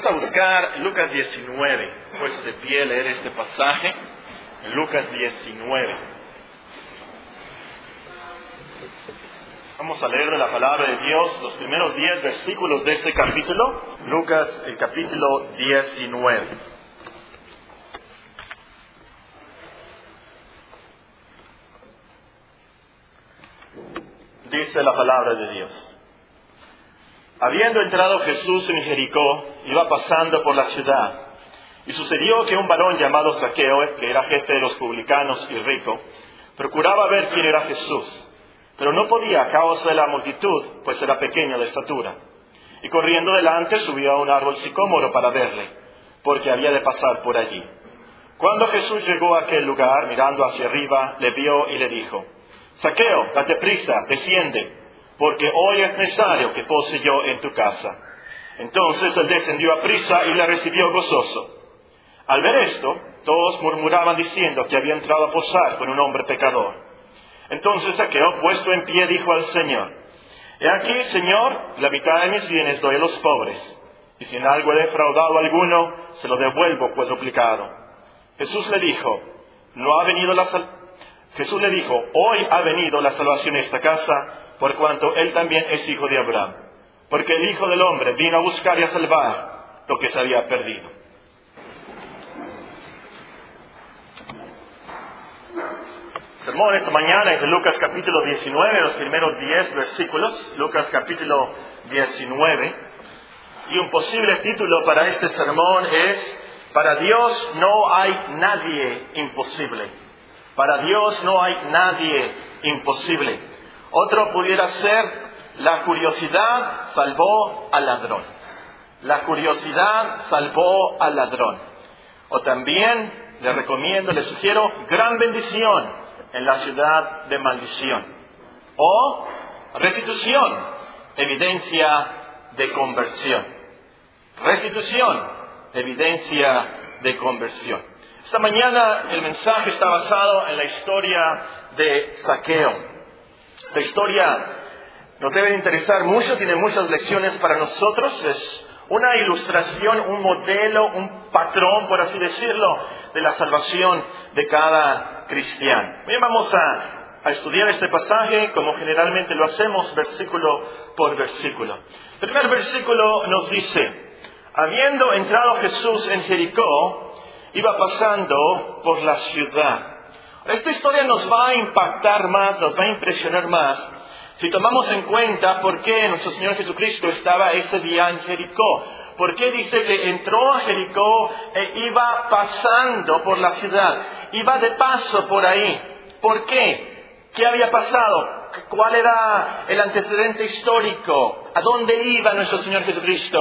Vamos a buscar Lucas 19, pues de pie leer este pasaje, Lucas 19. Vamos a leer la palabra de Dios los primeros 10 versículos de este capítulo, Lucas el capítulo 19. Dice la palabra de Dios. Habiendo entrado Jesús en Jericó, iba pasando por la ciudad. Y sucedió que un varón llamado Saqueo, que era jefe de los publicanos y rico, procuraba ver quién era Jesús, pero no podía a causa de la multitud, pues era pequeño de estatura. Y corriendo delante subió a un árbol sicómoro para verle, porque había de pasar por allí. Cuando Jesús llegó a aquel lugar, mirando hacia arriba, le vio y le dijo, Saqueo, date prisa, desciende, porque hoy es necesario que pose yo en tu casa. Entonces él descendió a prisa y la recibió gozoso. Al ver esto, todos murmuraban diciendo que había entrado a posar con un hombre pecador. Entonces Saqueo, puesto en pie, dijo al Señor, He aquí, Señor, la mitad de mis bienes doy a los pobres, y si en algo he defraudado a alguno, se lo devuelvo cuadruplicado. Jesús le dijo, no ha venido la Jesús le dijo, hoy ha venido la salvación a esta casa, por cuanto él también es hijo de Abraham, porque el Hijo del Hombre vino a buscar y a salvar lo que se había perdido. sermón esta mañana es Lucas capítulo 19, los primeros 10 versículos, Lucas capítulo 19. Y un posible título para este sermón es, para Dios no hay nadie imposible. Para Dios no hay nadie imposible. Otro pudiera ser, la curiosidad salvó al ladrón. La curiosidad salvó al ladrón. O también le recomiendo, le sugiero, gran bendición en la ciudad de maldición. O restitución, evidencia de conversión. Restitución, evidencia de conversión. Esta mañana el mensaje está basado en la historia de Saqueo. Esta historia nos debe interesar mucho, tiene muchas lecciones para nosotros. Es una ilustración, un modelo, un patrón, por así decirlo, de la salvación de cada cristiano. Bien, vamos a, a, estudiar este pasaje como generalmente lo hacemos, versículo por versículo. El primer versículo nos dice, habiendo entrado Jesús en Jericó, iba pasando por la ciudad. Esta historia nos va a impactar más, nos va a impresionar más si tomamos en cuenta por qué nuestro Señor Jesucristo estaba ese día en Jericó, por qué dice que entró a Jericó e iba pasando por la ciudad, iba de paso por ahí. ¿Por qué? ¿Qué había pasado? ¿Cuál era el antecedente histórico? ¿A dónde iba nuestro Señor Jesucristo?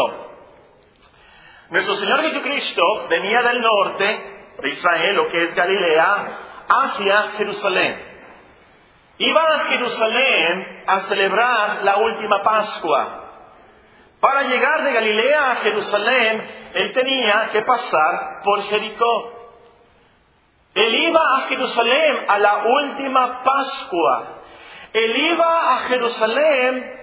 Nuestro Señor Jesucristo venía del norte de Israel, lo que es Galilea, hacia Jerusalén. Iba a Jerusalén a celebrar la última Pascua. Para llegar de Galilea a Jerusalén, él tenía que pasar por Jericó. Él iba a Jerusalén a la última Pascua. Él iba a Jerusalén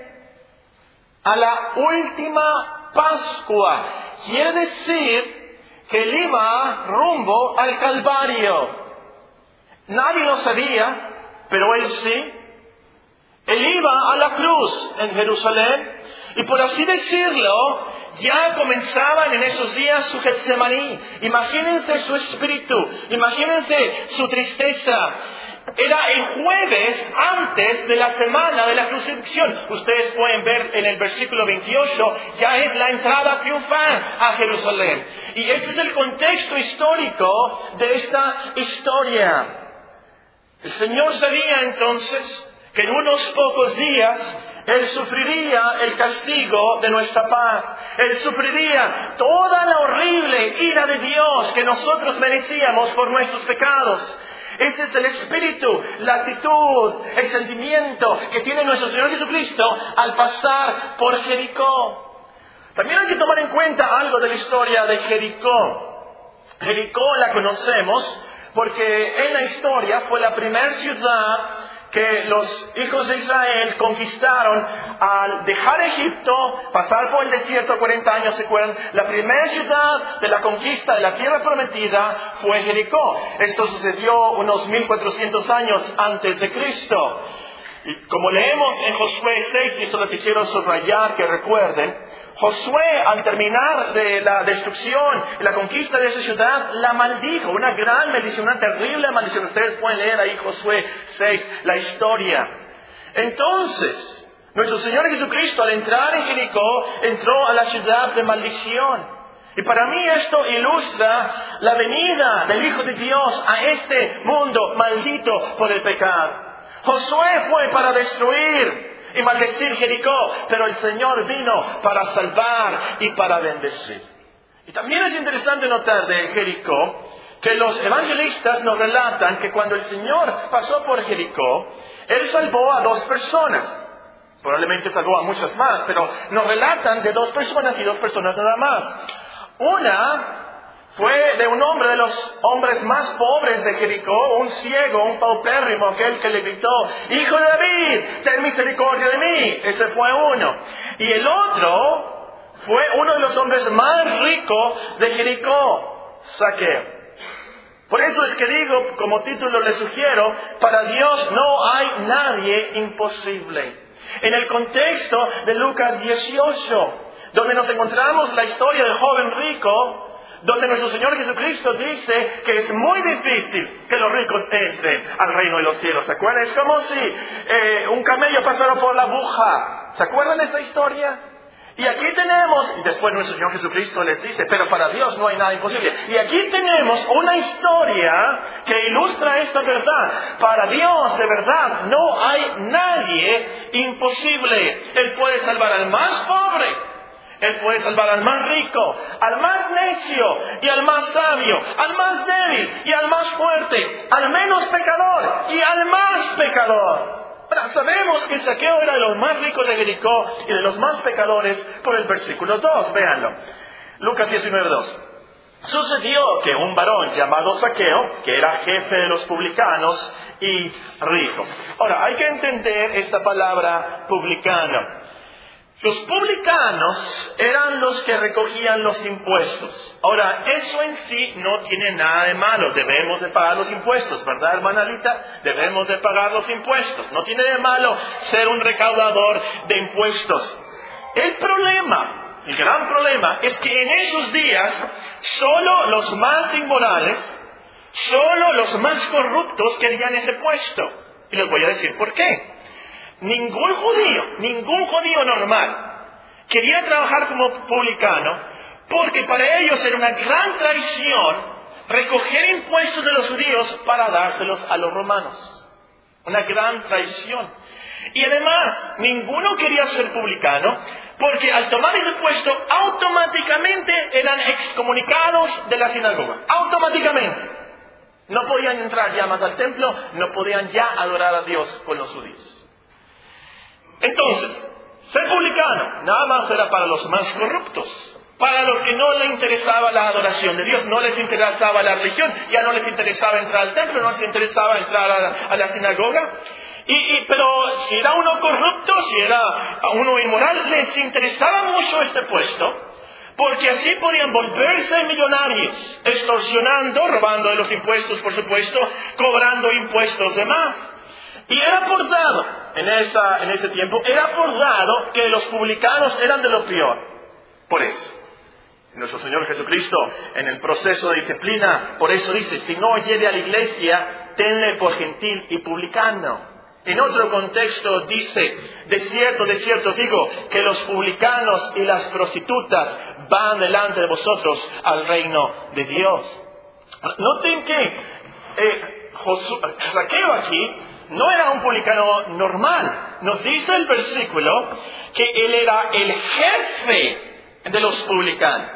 a la última Pascua. Quiere decir que él iba rumbo al Calvario. Nadie lo sabía, pero él sí. Él iba a la cruz en Jerusalén y por así decirlo, ya comenzaban en esos días su Getsemaní. Imagínense su espíritu, imagínense su tristeza. Era el jueves antes de la semana de la crucifixión. Ustedes pueden ver en el versículo 28, ya es la entrada triunfal a Jerusalén. Y este es el contexto histórico de esta historia. El Señor sabía entonces que en unos pocos días Él sufriría el castigo de nuestra paz. Él sufriría toda la horrible ira de Dios que nosotros merecíamos por nuestros pecados. Ese es el espíritu, la actitud, el sentimiento que tiene nuestro Señor Jesucristo al pasar por Jericó. También hay que tomar en cuenta algo de la historia de Jericó. Jericó la conocemos porque en la historia fue la primera ciudad que los hijos de Israel conquistaron al dejar Egipto, pasar por el desierto 40 años, ¿se acuerdan? La primera ciudad de la conquista de la tierra prometida fue Jericó. Esto sucedió unos 1400 años antes de Cristo. Y como leemos en Josué 6, y esto es lo que quiero subrayar, que recuerden, Josué, al terminar de la destrucción y la conquista de esa ciudad, la maldijo, una gran maldición, una terrible maldición. Ustedes pueden leer ahí Josué 6, la historia. Entonces, nuestro Señor Jesucristo, al entrar en Jericó, entró a la ciudad de maldición. Y para mí esto ilustra la venida del Hijo de Dios a este mundo maldito por el pecado. Josué fue para destruir y maldecir Jericó, pero el Señor vino para salvar y para bendecir. Y también es interesante notar de Jericó que los evangelistas nos relatan que cuando el Señor pasó por Jericó, Él salvó a dos personas. Probablemente salvó a muchas más, pero nos relatan de dos personas y dos personas nada más. Una fue de un hombre de los hombres más pobres de Jericó, un ciego, un paupérrimo, aquel que le gritó, Hijo de David, ten misericordia de mí. Ese fue uno. Y el otro fue uno de los hombres más ricos de Jericó, Saqueo. Por eso es que digo, como título le sugiero, para Dios no hay nadie imposible. En el contexto de Lucas 18, donde nos encontramos la historia del joven rico, donde nuestro Señor Jesucristo dice que es muy difícil que los ricos entren al reino de los cielos. ¿Se acuerdan? Es como si eh, un camello pasara por la aguja. ¿Se acuerdan de esa historia? Y aquí tenemos, y después nuestro Señor Jesucristo les dice, pero para Dios no hay nada imposible. Y aquí tenemos una historia que ilustra esta verdad. Para Dios, de verdad, no hay nadie imposible. Él puede salvar al más pobre él puede salvar al más rico, al más necio y al más sabio, al más débil y al más fuerte, al menos pecador y al más pecador. Pero sabemos que Saqueo era de los más ricos de Jericó y de los más pecadores por el versículo 2, véanlo. Lucas 19, 2. Sucedió que un varón llamado Saqueo, que era jefe de los publicanos y rico. Ahora, hay que entender esta palabra publicano. Los publicanos eran los que recogían los impuestos. Ahora, eso en sí no tiene nada de malo. Debemos de pagar los impuestos, ¿verdad, hermana Debemos de pagar los impuestos. No tiene de malo ser un recaudador de impuestos. El problema, el gran problema, es que en esos días solo los más inmorales, solo los más corruptos querían ese puesto. Y les voy a decir por qué. Ningún judío, ningún judío normal quería trabajar como publicano porque para ellos era una gran traición recoger impuestos de los judíos para dárselos a los romanos. Una gran traición. Y además, ninguno quería ser publicano porque al tomar ese puesto automáticamente eran excomunicados de la sinagoga. Automáticamente. No podían entrar ya más al templo, no podían ya adorar a Dios con los judíos. Entonces, ser publicano nada más era para los más corruptos. Para los que no les interesaba la adoración de Dios, no les interesaba la religión, ya no les interesaba entrar al templo, no les interesaba entrar a la, sinagoga. Y, pero si era uno corrupto, si era uno inmoral, les interesaba mucho este puesto, porque así podían volverse millonarios, extorsionando, robando de los impuestos, por supuesto, cobrando impuestos de más. Y era por dado, en, esa, en ese tiempo, era por dado que los publicanos eran de lo peor. Por eso. Nuestro Señor Jesucristo, en el proceso de disciplina, por eso dice, si no llegue a la iglesia, tenle por gentil y publicano. En otro contexto dice, de cierto, de cierto digo, que los publicanos y las prostitutas van delante de vosotros al reino de Dios. Noten que eh, Saqueo aquí no era un publicano normal. Nos dice el versículo que él era el jefe de los publicanos.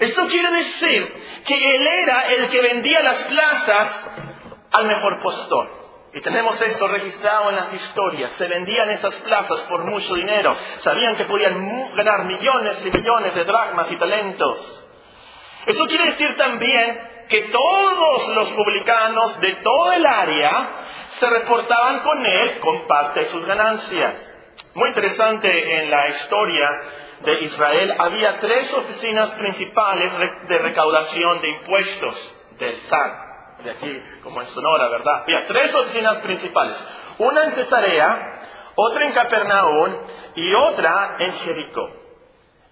Esto quiere decir que él era el que vendía las plazas al mejor postor. Y tenemos esto registrado en las historias. Se vendían esas plazas por mucho dinero. Sabían que podían ganar millones y millones de dracmas y talentos. Eso quiere decir también que todos los publicanos de todo el área se reportaban con él con parte de sus ganancias. Muy interesante en la historia de Israel, había tres oficinas principales de recaudación de impuestos del SAT de aquí como en Sonora, ¿verdad? Había tres oficinas principales. Una en Cesarea, otra en Capernaum y otra en Jericó.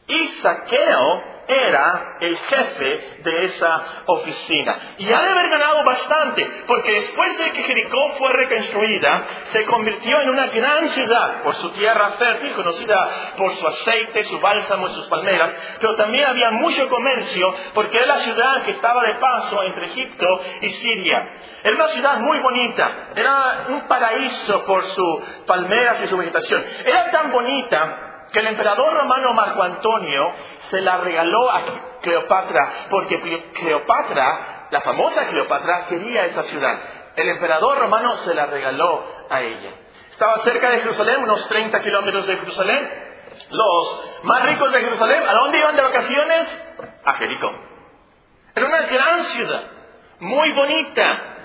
Y Saqueo era el jefe de esa oficina. Y ha de haber ganado bastante, porque después de que Jericó fue reconstruida, se convirtió en una gran ciudad por su tierra fértil, conocida por su aceite, su bálsamo y sus palmeras, pero también había mucho comercio, porque era la ciudad que estaba de paso entre Egipto y Siria. Era una ciudad muy bonita, era un paraíso por sus palmeras y su vegetación. Era tan bonita que el emperador romano Marco Antonio se la regaló a Cleopatra, porque Cleopatra, la famosa Cleopatra, quería esa ciudad. El emperador romano se la regaló a ella. Estaba cerca de Jerusalén, unos 30 kilómetros de Jerusalén. Los más ricos de Jerusalén, ¿a dónde iban de vacaciones? A Jericó. Era una gran ciudad, muy bonita.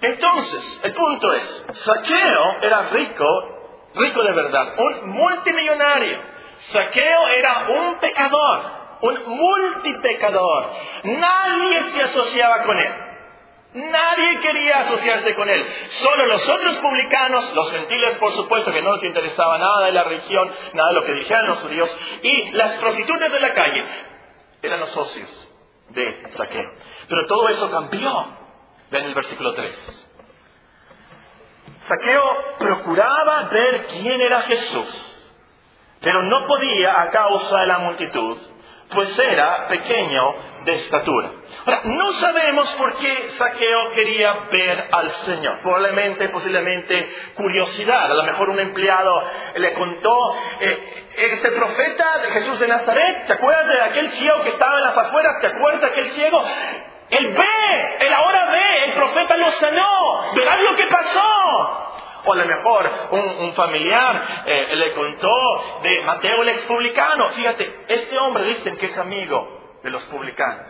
Entonces, el punto es, Saqueo era rico, rico de verdad, un multimillonario. Saqueo era un pecador, un multipecador. Nadie se asociaba con él. Nadie quería asociarse con él. Solo los otros publicanos, los gentiles por supuesto que no les interesaba nada de la religión, nada de lo que dijeran los judíos, y las prostitutas de la calle eran los socios de Saqueo. Pero todo eso cambió. Ven el versículo 3. Saqueo procuraba ver quién era Jesús pero no podía a causa de la multitud, pues era pequeño de estatura. Ahora, no sabemos por qué Saqueo quería ver al Señor. Probablemente, posiblemente, curiosidad. A lo mejor un empleado le contó, eh, este profeta de Jesús de Nazaret, ¿te acuerdas de aquel ciego que estaba en las afueras? ¿Te acuerdas de aquel ciego? Él ve, él ahora ve, el profeta lo sanó, verás lo que pasó. O a lo mejor un, familiar eh, le contó de Mateo el expublicano. Fíjate, este hombre dicen que es amigo de los publicanos,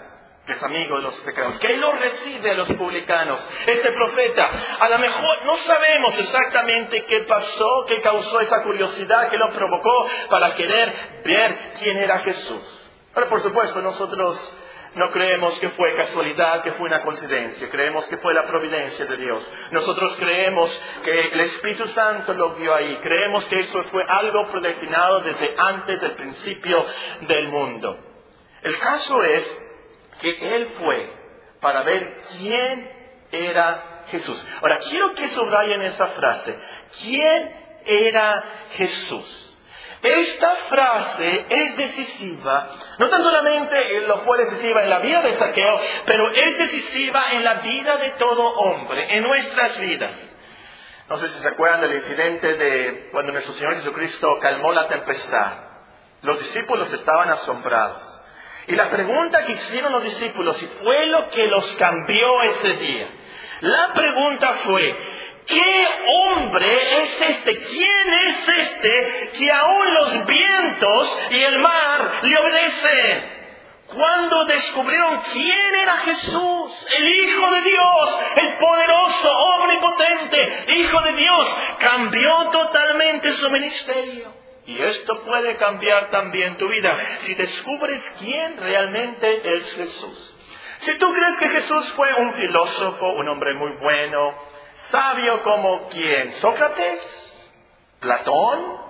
que es amigo de los pecadores, que él lo recibe a los publicanos. Este profeta, a lo mejor no sabemos exactamente qué pasó, qué causó esa curiosidad, qué lo provocó para querer ver quién era Jesús. Pero por supuesto nosotros no creemos que fue casualidad, que fue una coincidencia. Creemos que fue la providencia de Dios. Nosotros creemos que el Espíritu Santo lo vio ahí. Creemos que esto fue algo predestinado desde antes del principio del mundo. El caso es que Él fue para ver quién era Jesús. Ahora, quiero que subrayen esa frase. ¿Quién era Jesús? Esta frase es decisiva, no tan solamente lo fue decisiva en la vida de Saqueo, pero es decisiva en la vida de todo hombre, en nuestras vidas. No sé si se acuerdan del incidente de cuando nuestro Señor Jesucristo calmó la tempestad. Los discípulos estaban asombrados. Y la pregunta que hicieron los discípulos, y fue lo que los cambió ese día, la pregunta fue, ¿Qué hombre es este? ¿Quién es este que aún los vientos y el mar le obedecen? Cuando descubrieron quién era Jesús, el Hijo de Dios, el poderoso, omnipotente Hijo de Dios, cambió totalmente su ministerio. Y esto puede cambiar también tu vida si descubres quién realmente es Jesús. Si tú crees que Jesús fue un filósofo, un hombre muy bueno, sabio como quién? ¿Sócrates? ¿Platón?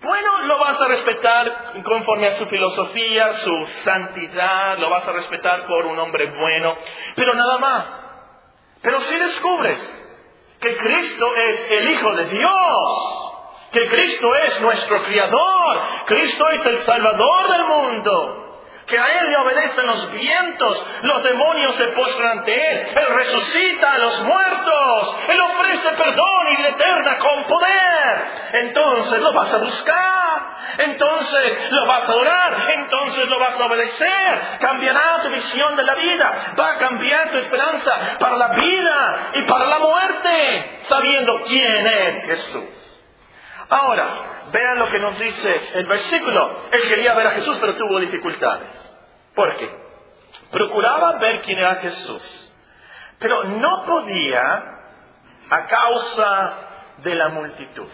Bueno, lo vas a respetar conforme a su filosofía, su santidad, lo vas a respetar por un hombre bueno, pero nada más. Pero si descubres que Cristo es el Hijo de Dios, que Cristo es nuestro Criador, Cristo es el Salvador del mundo, que a Él le obedecen los vientos, los demonios se postran ante Él, Él resucita a los muertos, Él ofrece perdón y vida eterna con poder. Entonces lo vas a buscar, entonces lo vas a adorar, entonces lo vas a obedecer, cambiará tu visión de la vida, va a cambiar tu esperanza para la vida y para la muerte, sabiendo quién es Jesús. Ahora, vean lo que nos dice el versículo. Él quería ver a Jesús, pero tuvo dificultades. ¿Por qué? procuraba ver quién era Jesús, pero no podía a causa de la multitud.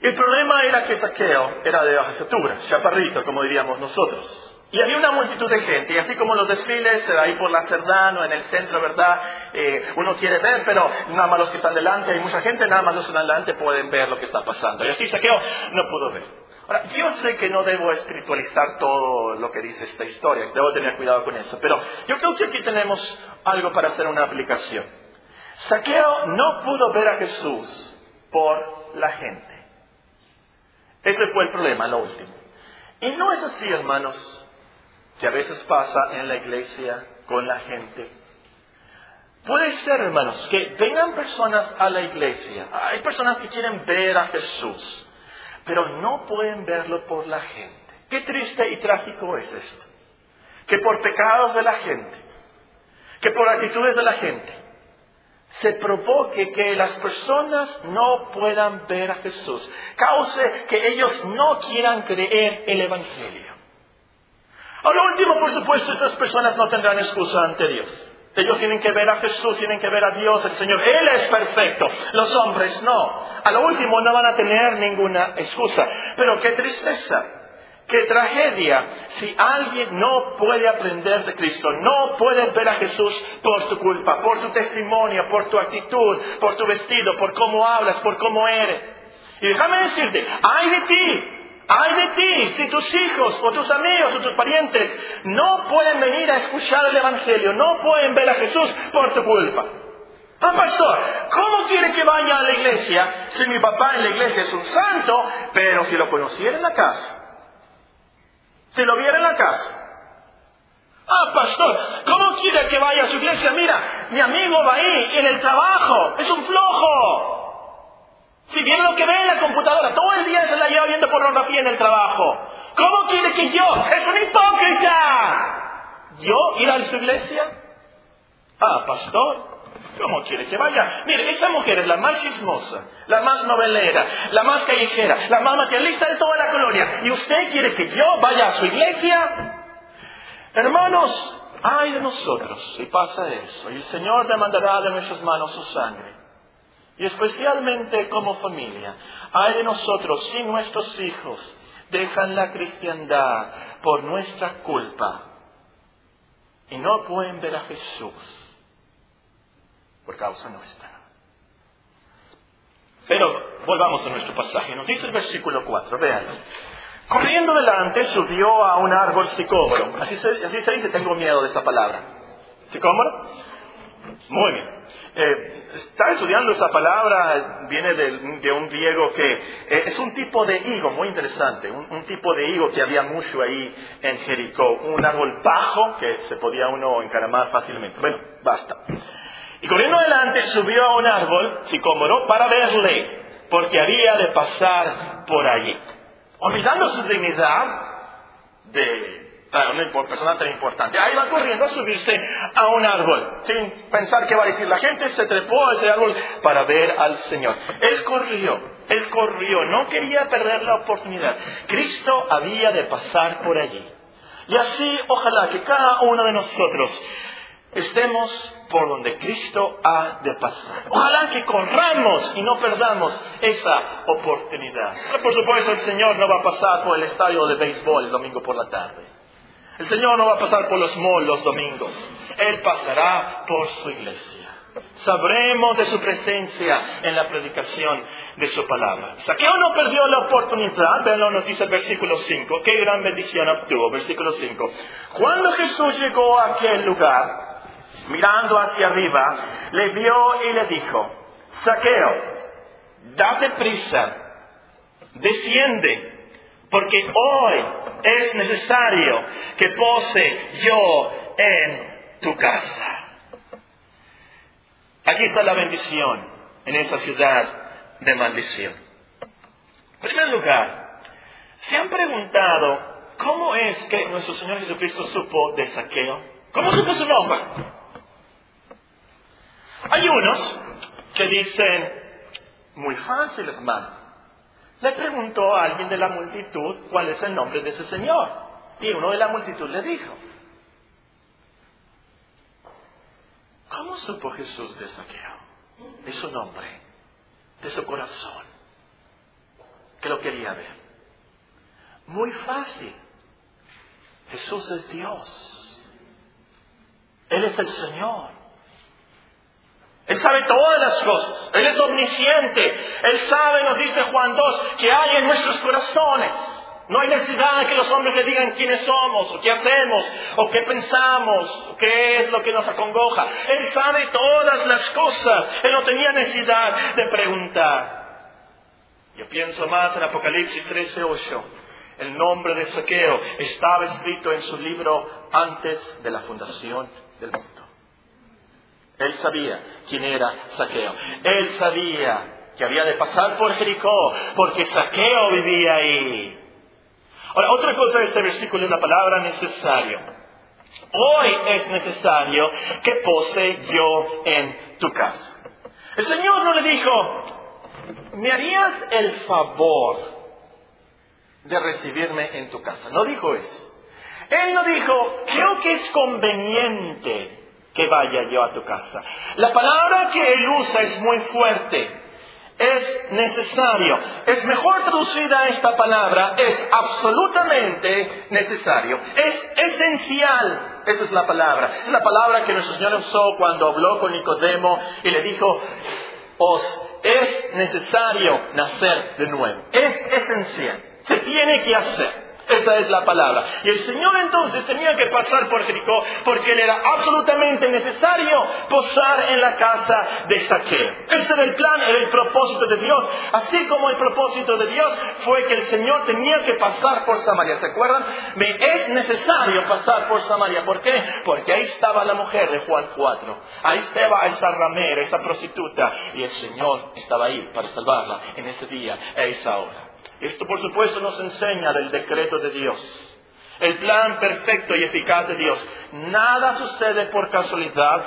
El problema era que Saqueo era de baja estatura, chaparrito, como diríamos nosotros. Y había una multitud de gente, y así como los desfiles ahí por la Cerdano, en el centro, ¿verdad? Eh, uno quiere ver, pero nada más los que están delante, hay mucha gente, nada más los que están delante pueden ver lo que está pasando. Y así Saqueo no pudo ver. Ahora, yo sé que no debo espiritualizar todo lo que dice esta historia, debo tener cuidado con eso, pero yo creo que aquí tenemos algo para hacer una aplicación. Saqueo no pudo ver a Jesús por la gente. Ese fue el problema, lo último. Y no es así, hermanos, que a veces pasa en la iglesia con la gente. Puede ser, hermanos, que vengan personas a la iglesia. Hay personas que quieren ver a Jesús, pero no pueden verlo por la gente. Qué triste y trágico es esto. Que por pecados de la gente, que por actitudes de la gente, se provoque que las personas no puedan ver a Jesús, cause que ellos no quieran creer el Evangelio. A lo último, por supuesto, estas personas no tendrán excusa ante Dios. Ellos tienen que ver a Jesús, tienen que ver a Dios, el Señor. Él es perfecto. Los hombres no. A lo último no van a tener ninguna excusa. Pero qué tristeza, qué tragedia si alguien no puede aprender de Cristo, no puede ver a Jesús por tu culpa, por tu testimonio, por tu actitud, por tu vestido, por cómo hablas, por cómo eres. Y déjame decirte, ay de ti Ay de ti si tus hijos o tus amigos o tus parientes no pueden venir a escuchar el Evangelio, no pueden ver a Jesús por tu culpa. Ah, pastor, ¿cómo quiere que vaya a la iglesia si mi papá en la iglesia es un santo, pero si lo conociera en la casa? Si lo viera en la casa. Ah, pastor, ¿cómo quiere que vaya a su iglesia? Mira, mi amigo va ahí en el trabajo, es un flojo. Si viene lo que ve en la computadora, todo el día se la lleva viendo pornografía en el trabajo. ¿Cómo quiere que yo? ¡Es un hipócrita! ¿Yo ir a su iglesia? Ah, pastor, ¿cómo quiere que vaya? Mire, esa mujer es la más chismosa, la más novelera, la más callejera, la más materialista de toda la colonia. ¿Y usted quiere que yo vaya a su iglesia? Hermanos, ay de nosotros si pasa eso. Y el Señor demandará de nuestras manos su sangre. Y especialmente como familia, hay de nosotros si nuestros hijos dejan la cristiandad por nuestra culpa y no pueden ver a Jesús por causa nuestra. Pero volvamos a nuestro pasaje. Nos dice el versículo 4, vean. Corriendo delante subió a un árbol sicómoro. Así se, dice, tengo miedo de esta palabra. ¿Sicómoro? Muy bien. Eh, estaba estudiando esa palabra, viene de, un griego que eh, es un tipo de higo muy interesante, un, tipo de higo que había mucho ahí en Jericó, un árbol bajo que se podía uno encaramar fácilmente. Bueno, basta. Y corriendo adelante subió a un árbol sicómoro para verle, porque había de pasar por allí. Olvidando su dignidad de una persona tan importante. Ahí va corriendo a subirse a un árbol, sin pensar qué va a decir la gente, se trepó a ese árbol para ver al Señor. Él corrió, él corrió, no quería perder la oportunidad. Cristo había de pasar por allí. Y así, ojalá que cada uno de nosotros estemos por donde Cristo ha de pasar. Ojalá que corramos y no perdamos esa oportunidad. por supuesto, el Señor no va a pasar por el estadio de béisbol el domingo por la tarde. El Señor no va a pasar por los malls los domingos. Él pasará por su iglesia. Sabremos de su presencia en la predicación de su palabra. Saqueo no perdió la oportunidad, veanlo, nos dice el versículo 5, qué gran bendición obtuvo, versículo 5. Cuando Jesús llegó a aquel lugar, mirando hacia arriba, le vio y le dijo, Saqueo, date prisa, desciende, porque hoy es necesario que pose yo en tu casa. Aquí está la bendición en esta ciudad de maldición. En primer lugar, ¿se han preguntado cómo es que nuestro Señor Jesucristo supo de saqueo? ¿Cómo supo su nombre? Hay unos que dicen, muy fácil, hermano. Le preguntó a alguien de la multitud cuál es el nombre de ese señor. Y uno de la multitud le dijo, ¿cómo supo Jesús de saqueo? De su nombre, de su corazón, que lo quería ver. Muy fácil. Jesús es Dios. Él es el Señor. Él sabe todas las cosas. Él es omnisciente. Él sabe, nos dice Juan 2, que hay en nuestros corazones. No hay necesidad de que los hombres le digan quiénes somos, o qué hacemos, o qué pensamos, o qué es lo que nos acongoja. Él sabe todas las cosas. Él no tenía necesidad de preguntar. Yo pienso más en Apocalipsis 13, 8. El nombre de Saqueo estaba escrito en su libro antes de la fundación del mundo. Él sabía quién era Saqueo. Él sabía que había de pasar por Jericó, porque Saqueo vivía ahí. Ahora, otra cosa de este versículo es la palabra necesario. Hoy es necesario que pose yo en tu casa. El Señor no le dijo, ¿me harías el favor de recibirme en tu casa? No dijo eso. Él no dijo, creo que es conveniente que vaya yo a tu casa. La palabra que él usa es muy fuerte. Es necesario. Es mejor traducida esta palabra. Es absolutamente necesario. Es esencial. Esa es la palabra. Es la palabra que nuestro Señor usó cuando habló con Nicodemo y le dijo, os es necesario nacer de nuevo. Es esencial. Se tiene que hacer. Esa es la palabra. Y el Señor entonces tenía que pasar por Jericó porque le era absolutamente necesario posar en la casa de Saqueo. Ese era el plan, era el propósito de Dios. Así como el propósito de Dios fue que el Señor tenía que pasar por Samaria. ¿Se acuerdan? Me es necesario pasar por Samaria. ¿Por qué? Porque ahí estaba la mujer de Juan 4. Ahí estaba esa ramera, esa prostituta. Y el Señor estaba ahí para salvarla en ese día, a esa hora. Esto por supuesto nos enseña del decreto de Dios, el plan perfecto y eficaz de Dios. Nada sucede por casualidad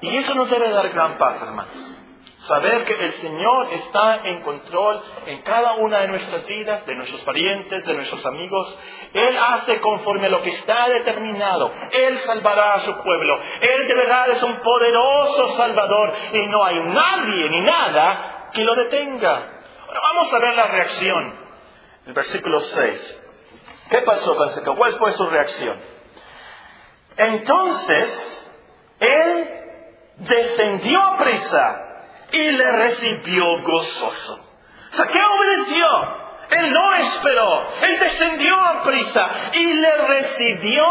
y eso nos debe dar gran paz, hermanos. Saber que el Señor está en control en cada una de nuestras vidas, de nuestros parientes, de nuestros amigos. Él hace conforme a lo que está determinado. Él salvará a su pueblo. Él de verdad es un poderoso Salvador y no hay nadie ni nada que lo detenga. Ahora vamos a ver la reacción el versículo 6. ¿Qué pasó con Saqueo? ¿Cuál fue su reacción? Entonces, él descendió a prisa y le recibió gozoso. Saqueo obedeció. Él no esperó, él descendió a prisa y le recibió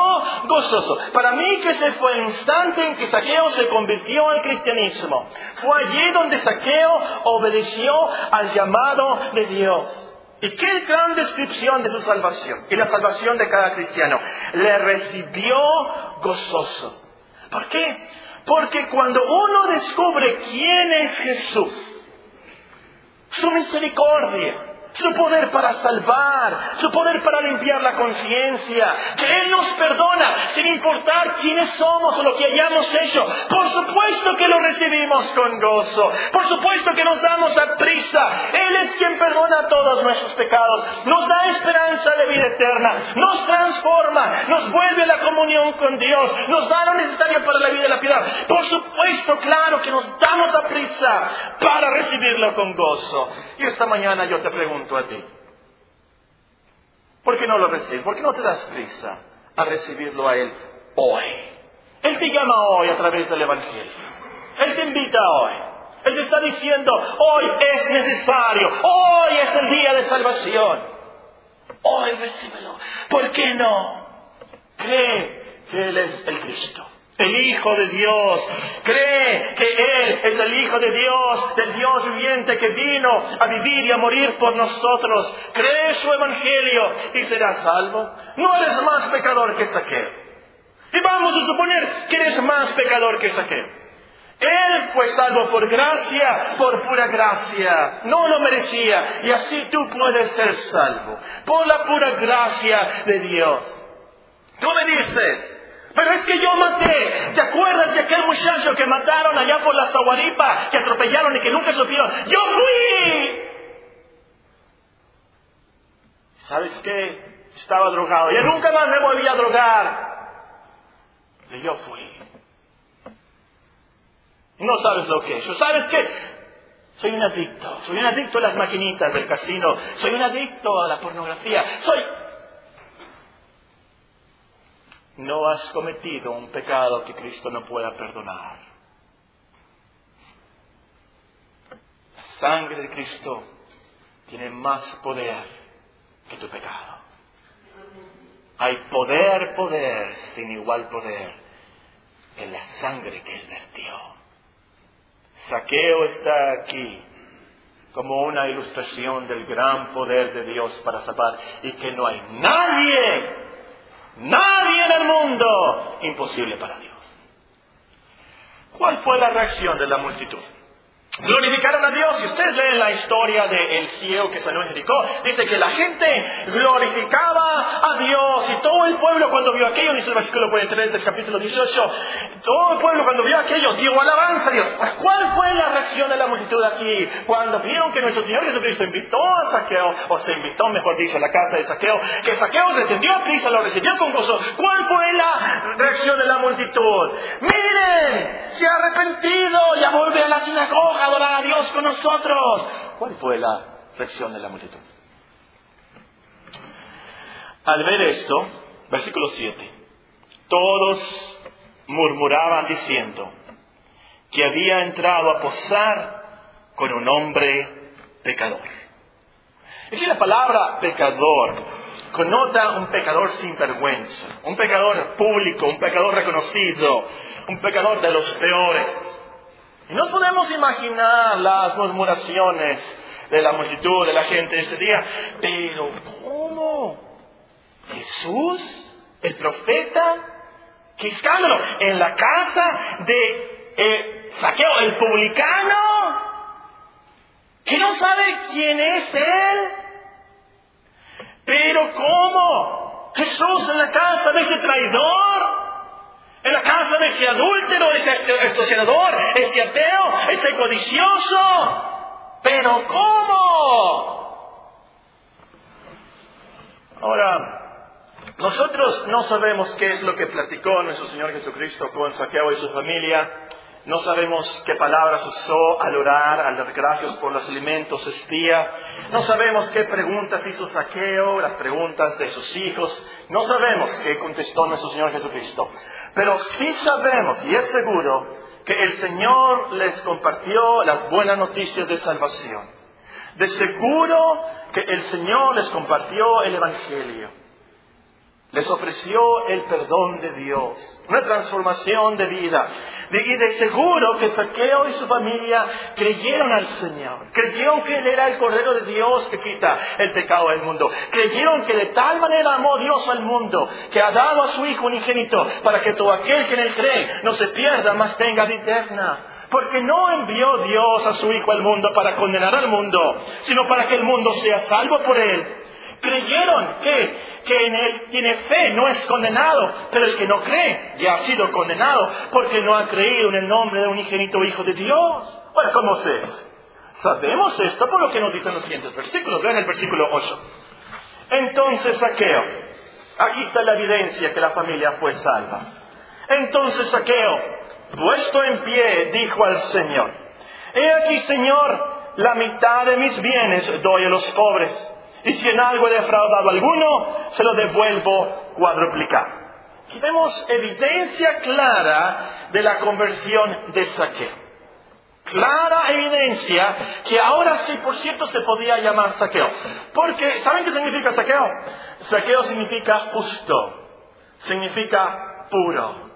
gozoso. Para mí que ese fue el instante en que Saqueo se convirtió al cristianismo. Fue allí donde Saqueo obedeció al llamado de Dios. Y qué gran descripción de su salvación y la salvación de cada cristiano. Le recibió gozoso. ¿Por qué? Porque cuando uno descubre quién es Jesús, su misericordia, su poder para salvar, su poder para limpiar la conciencia, que Él nos perdona sin importar quiénes somos o lo que hayamos hecho. Por supuesto que lo recibimos con gozo, por supuesto que nos damos a prisa. Él es quien perdona todos nuestros pecados, nos da esperanza de vida eterna, nos transforma, nos vuelve a la comunión con Dios, nos da lo necesario para la vida de la piedad. Por supuesto, claro que nos damos a prisa para recibirlo con gozo. Y esta mañana yo te pregunto, a ti. ¿Por qué no lo recibes? ¿Por qué no te das prisa a recibirlo a Él hoy? Él te llama hoy a través del Evangelio. Él te invita hoy. Él te está diciendo, hoy es necesario, hoy es el día de salvación. Hoy recíbelo. ¿Por qué no? Cree que Él es el Cristo el Hijo de Dios. Cree que Él es el Hijo de Dios, del Dios viviente que vino a vivir y a morir por nosotros. Cree su Evangelio y serás salvo. No eres más pecador que Saqueo. Y vamos a suponer que eres más pecador que Saqueo. Él fue salvo por gracia, por pura gracia. No lo merecía. Y así tú puedes ser salvo. Por la pura gracia de Dios. Tú me dices, pero es que yo maté. ¿Te acuerdas de aquel muchacho que mataron allá por la Zaguaripa, que atropellaron y que nunca supieron? ¡Yo fui! ¿Sabes qué? estaba drogado. Y nunca más me volví a drogar. Y yo fui. No sabes lo que es. ¿Sabes qué? Soy un adicto. Soy un adicto a las maquinitas del casino. Soy un adicto a la pornografía. Soy... No has cometido un pecado que Cristo no pueda perdonar. La sangre de Cristo tiene más poder que tu pecado. Hay poder, poder, sin igual poder, en la sangre que Él vertió. Saqueo está aquí como una ilustración del gran poder de Dios para salvar y que no hay nadie, nadie en el mundo imposible para Dios. ¿Cuál fue la reacción de la multitud? Glorificaron a Dios. Si ustedes leen la historia del ciego que salió en Jericó, dice que la gente glorificaba a Dios y todo el pueblo cuando vio aquello, dice el versículo 43 del capítulo 18, todo el pueblo cuando vio aquello dio alabanza a Dios. ¿Cuál fue la reacción de la multitud aquí cuando vieron que nuestro Señor Jesucristo invitó a Saqueo, o se invitó, mejor dicho, a la casa de Saqueo, que Saqueo descendió a Cristo, lo recibió con gozo? ¿Cuál fue la reacción de la multitud? Miren, se ha arrepentido, ya vuelve a la sinagoga adorar a Dios con nosotros. ¿Cuál fue la reacción de la multitud? Al ver esto, versículo 7, todos murmuraban diciendo que había entrado a posar con un hombre pecador. Aquí la palabra pecador connota un pecador sin vergüenza, un pecador público, un pecador reconocido, un pecador de los peores. Y no podemos imaginar las murmuraciones de la multitud, de la gente ese día. Pero ¿cómo? Jesús, el profeta, qué escándalo, en la casa de eh, Saqueo, el publicano, que no sabe quién es él. Pero ¿cómo? Jesús en la casa de ese traidor, en la casa de ese adúltero, ese extorsionador, ese ateo, ese codicioso. Pero ¿cómo? Ahora, nosotros no sabemos qué es lo que platicó nuestro Señor Jesucristo con Saqueo y su familia. No sabemos qué palabras usó al orar, al dar gracias por los alimentos espía. No sabemos qué preguntas hizo Saqueo, las preguntas de sus hijos. No sabemos qué contestó nuestro Señor Jesucristo. Pero sí sabemos, y es seguro, que el Señor les compartió las buenas noticias de salvación. De seguro que el Señor les compartió el Evangelio les ofreció el perdón de Dios, una transformación de vida. Y de seguro que Saqueo y su familia creyeron al Señor, creyeron que Él era el Cordero de Dios que quita el pecado del mundo, creyeron que de tal manera amó Dios al mundo, que ha dado a su Hijo unigénito para que todo aquel que en Él cree no se pierda, mas tenga vida eterna. Porque no envió Dios a su Hijo al mundo para condenar al mundo, sino para que el mundo sea salvo por Él creyeron que, que en tiene fe no es condenado, pero el que no cree ya ha sido condenado porque no ha creído en el nombre de un ingenito Hijo de Dios. Bueno, ¿cómo se Sabemos esto por lo que nos dicen los siguientes versículos. Vean el versículo 8. Entonces Saqueo, aquí está la evidencia que la familia fue salva. Entonces Saqueo, puesto en pie, dijo al Señor, He aquí, Señor, la mitad de mis bienes doy a los pobres y si en algo he defraudado alguno, se lo devuelvo cuadruplicado. Aquí evidencia clara de la conversión de saqueo. Clara evidencia que ahora sí, por cierto, se podía llamar saqueo. Porque, ¿saben qué significa saqueo? Saqueo significa justo, significa puro.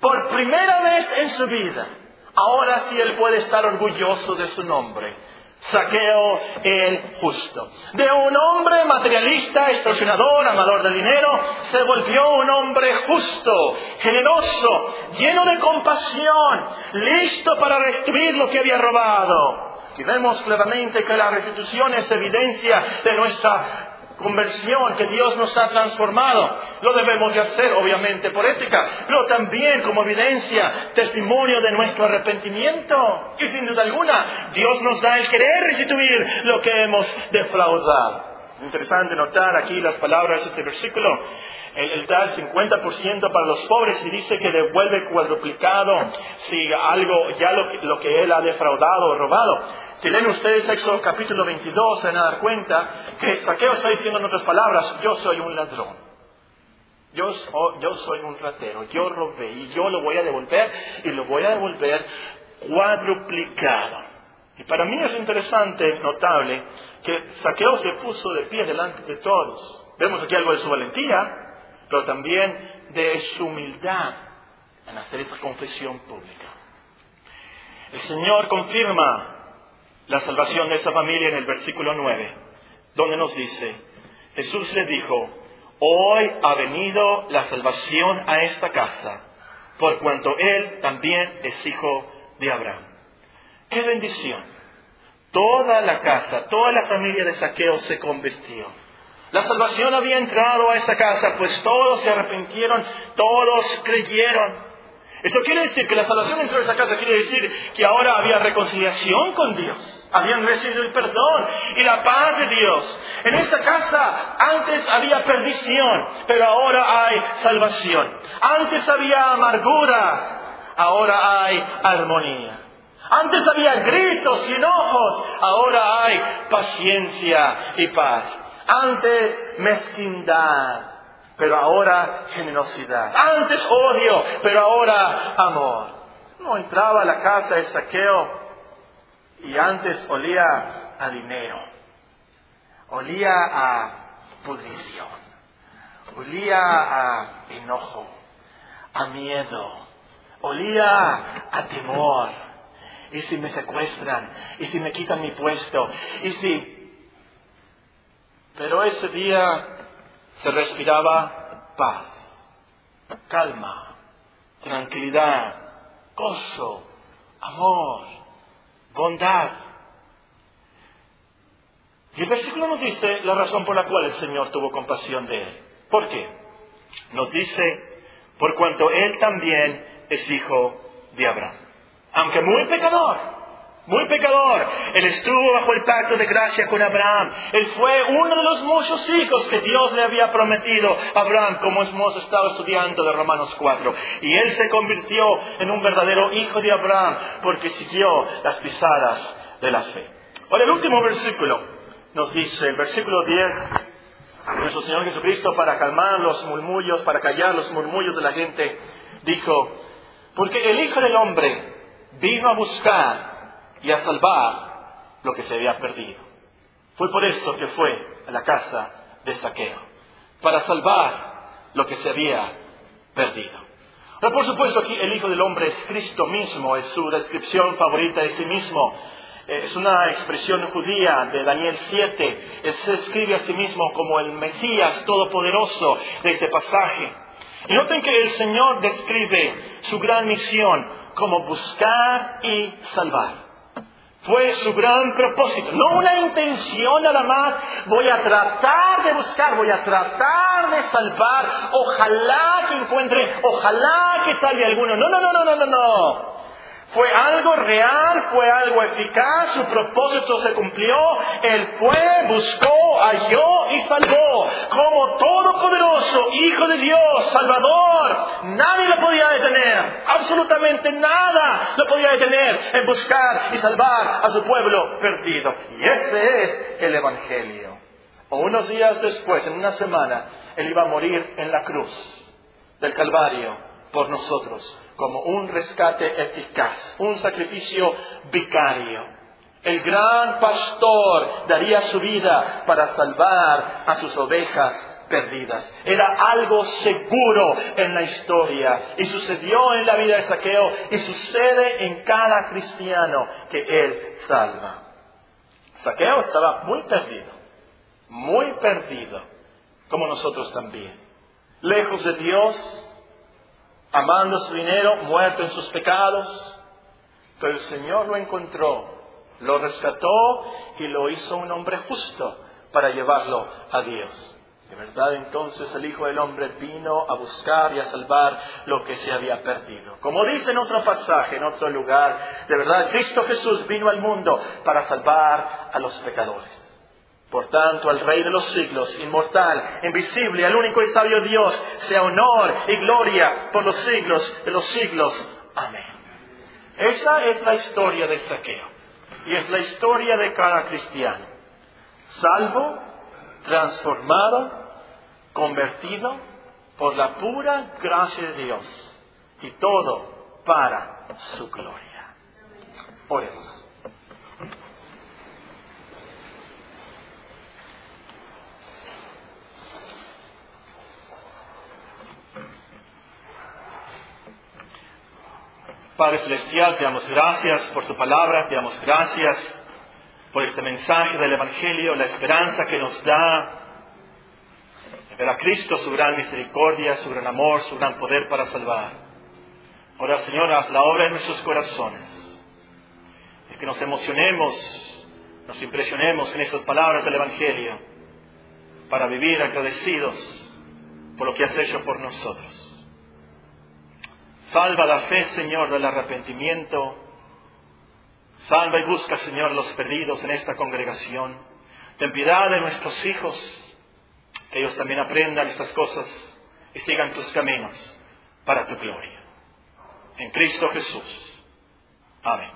Por primera vez en su vida, ahora sí él puede estar orgulloso de su nombre Saqueo el justo. De un hombre materialista, extorsionador, amador de dinero, se volvió un hombre justo, generoso, lleno de compasión, listo para restituir lo que había robado. Y vemos claramente que la restitución es evidencia de nuestra conversión que Dios nos ha transformado. Lo debemos de hacer, obviamente, por ética, pero también como evidencia, testimonio de nuestro arrepentimiento. Y sin duda alguna, Dios nos da el querer restituir lo que hemos defraudado. Interesante notar aquí las palabras de este versículo. Él, da el 50% para los pobres y dice que devuelve cuadruplicado si algo, ya lo que, él ha defraudado o robado. Si leen ustedes Éxodo capítulo 22, se van a dar cuenta que Saqueo está diciendo en otras palabras, yo soy un ladrón. Yo, yo soy un ratero, yo robé y yo lo voy a devolver y lo voy a devolver cuadruplicado. Y para mí es interesante, notable, que Saqueo se puso de pie delante de todos. Vemos aquí algo de su valentía, pero también de su humildad en hacer esta confesión pública. El Señor confirma la salvación de esa familia en el versículo 9, donde nos dice, Jesús le dijo, hoy ha venido la salvación a esta casa, por cuanto él también es hijo de Abraham. ¡Qué bendición! Toda la casa, toda la familia de Saqueo se convirtió. La salvación había entrado a esa casa, pues todos se arrepintieron, todos creyeron. Eso quiere decir que la salvación entró a esa casa, quiere decir que ahora había reconciliación con Dios. Habían recibido el perdón y la paz de Dios. En esa casa antes había perdición, pero ahora hay salvación. Antes había amargura, ahora hay armonía. Antes había gritos y enojos, ahora hay paciencia y paz. Antes mezquindad, pero ahora generosidad. Antes odio, pero ahora amor. No entraba a la casa de saqueo y antes olía a dinero, olía a pudrición, olía a enojo, a miedo, olía a temor. ¿Y si me secuestran? ¿Y si me quitan mi puesto? ¿Y si pero ese día se respiraba paz, calma, tranquilidad, gozo, amor, bondad. Y el versículo nos dice la razón por la cual el Señor tuvo compasión de él. ¿Por qué? Nos dice, por cuanto él también es hijo de Abraham. Aunque muy pecador, muy pecador. Él estuvo bajo el pacto de gracia con Abraham. Él fue uno de los muchos hijos que Dios le había prometido a Abraham, como hemos estado estudiando de Romanos 4. Y él se convirtió en un verdadero hijo de Abraham porque siguió las pisadas de la fe. Ahora el último versículo nos dice, el versículo 10, nuestro Señor Jesucristo para calmar los murmullos, para callar los murmullos de la gente, dijo, porque el Hijo del Hombre vino a buscar y a salvar lo que se había perdido. Fue por eso que fue a la casa de saqueo, para salvar lo que se había perdido. Pero por supuesto aquí el Hijo del Hombre es Cristo mismo, es su descripción favorita de sí mismo. Es una expresión judía de Daniel 7. se describe a sí mismo como el Mesías todopoderoso de este pasaje. Y noten que el Señor describe su gran misión como buscar y salvar. Fue su gran propósito, no una intención nada más. Voy a tratar de buscar, voy a tratar de salvar. Ojalá que encuentre, ojalá que salve alguno. No, no, no, no, no, no, no. Fue algo real, fue algo eficaz, su propósito se cumplió, Él fue, buscó, halló y salvó. Como todopoderoso, Hijo de Dios, Salvador, nadie lo podía detener, absolutamente nada lo podía detener en buscar y salvar a su pueblo perdido. Y ese es el Evangelio. O unos días después, en una semana, Él iba a morir en la cruz del Calvario por nosotros como un rescate eficaz, un sacrificio vicario. El gran pastor daría su vida para salvar a sus ovejas perdidas. Era algo seguro en la historia y sucedió en la vida de Saqueo y sucede en cada cristiano que él salva. Saqueo estaba muy perdido, muy perdido, como nosotros también. Lejos de Dios, amando su dinero, muerto en sus pecados. Pero el Señor lo encontró, lo rescató y lo hizo un hombre justo para llevarlo a Dios. De verdad entonces el Hijo del Hombre vino a buscar y a salvar lo que se había perdido. Como dice en otro pasaje, en otro lugar, de verdad Cristo Jesús vino al mundo para salvar a los pecadores. Por tanto, al Rey de los siglos, inmortal, invisible, al único y sabio Dios, sea honor y gloria por los siglos de los siglos. Amén. Esa es la historia de Saqueo. Y es la historia de cada cristiano. Salvo, transformado, convertido por la pura gracia de Dios. Y todo para su gloria. Oremos. Padre Celestial, te damos gracias por tu palabra, te damos gracias por este mensaje del Evangelio, la esperanza que nos da de ver a Cristo, su gran misericordia, su gran amor, su gran poder para salvar. Ahora, Señor, haz la obra en nuestros corazones, y que nos emocionemos, nos impresionemos en estas palabras del Evangelio, para vivir agradecidos por lo que has hecho por nosotros. Salva la fe, Señor, del arrepentimiento. Salva y busca, Señor, los perdidos en esta congregación. Ten piedad de nuestros hijos, que ellos también aprendan estas cosas y sigan tus caminos para tu gloria. En Cristo Jesús. Amén.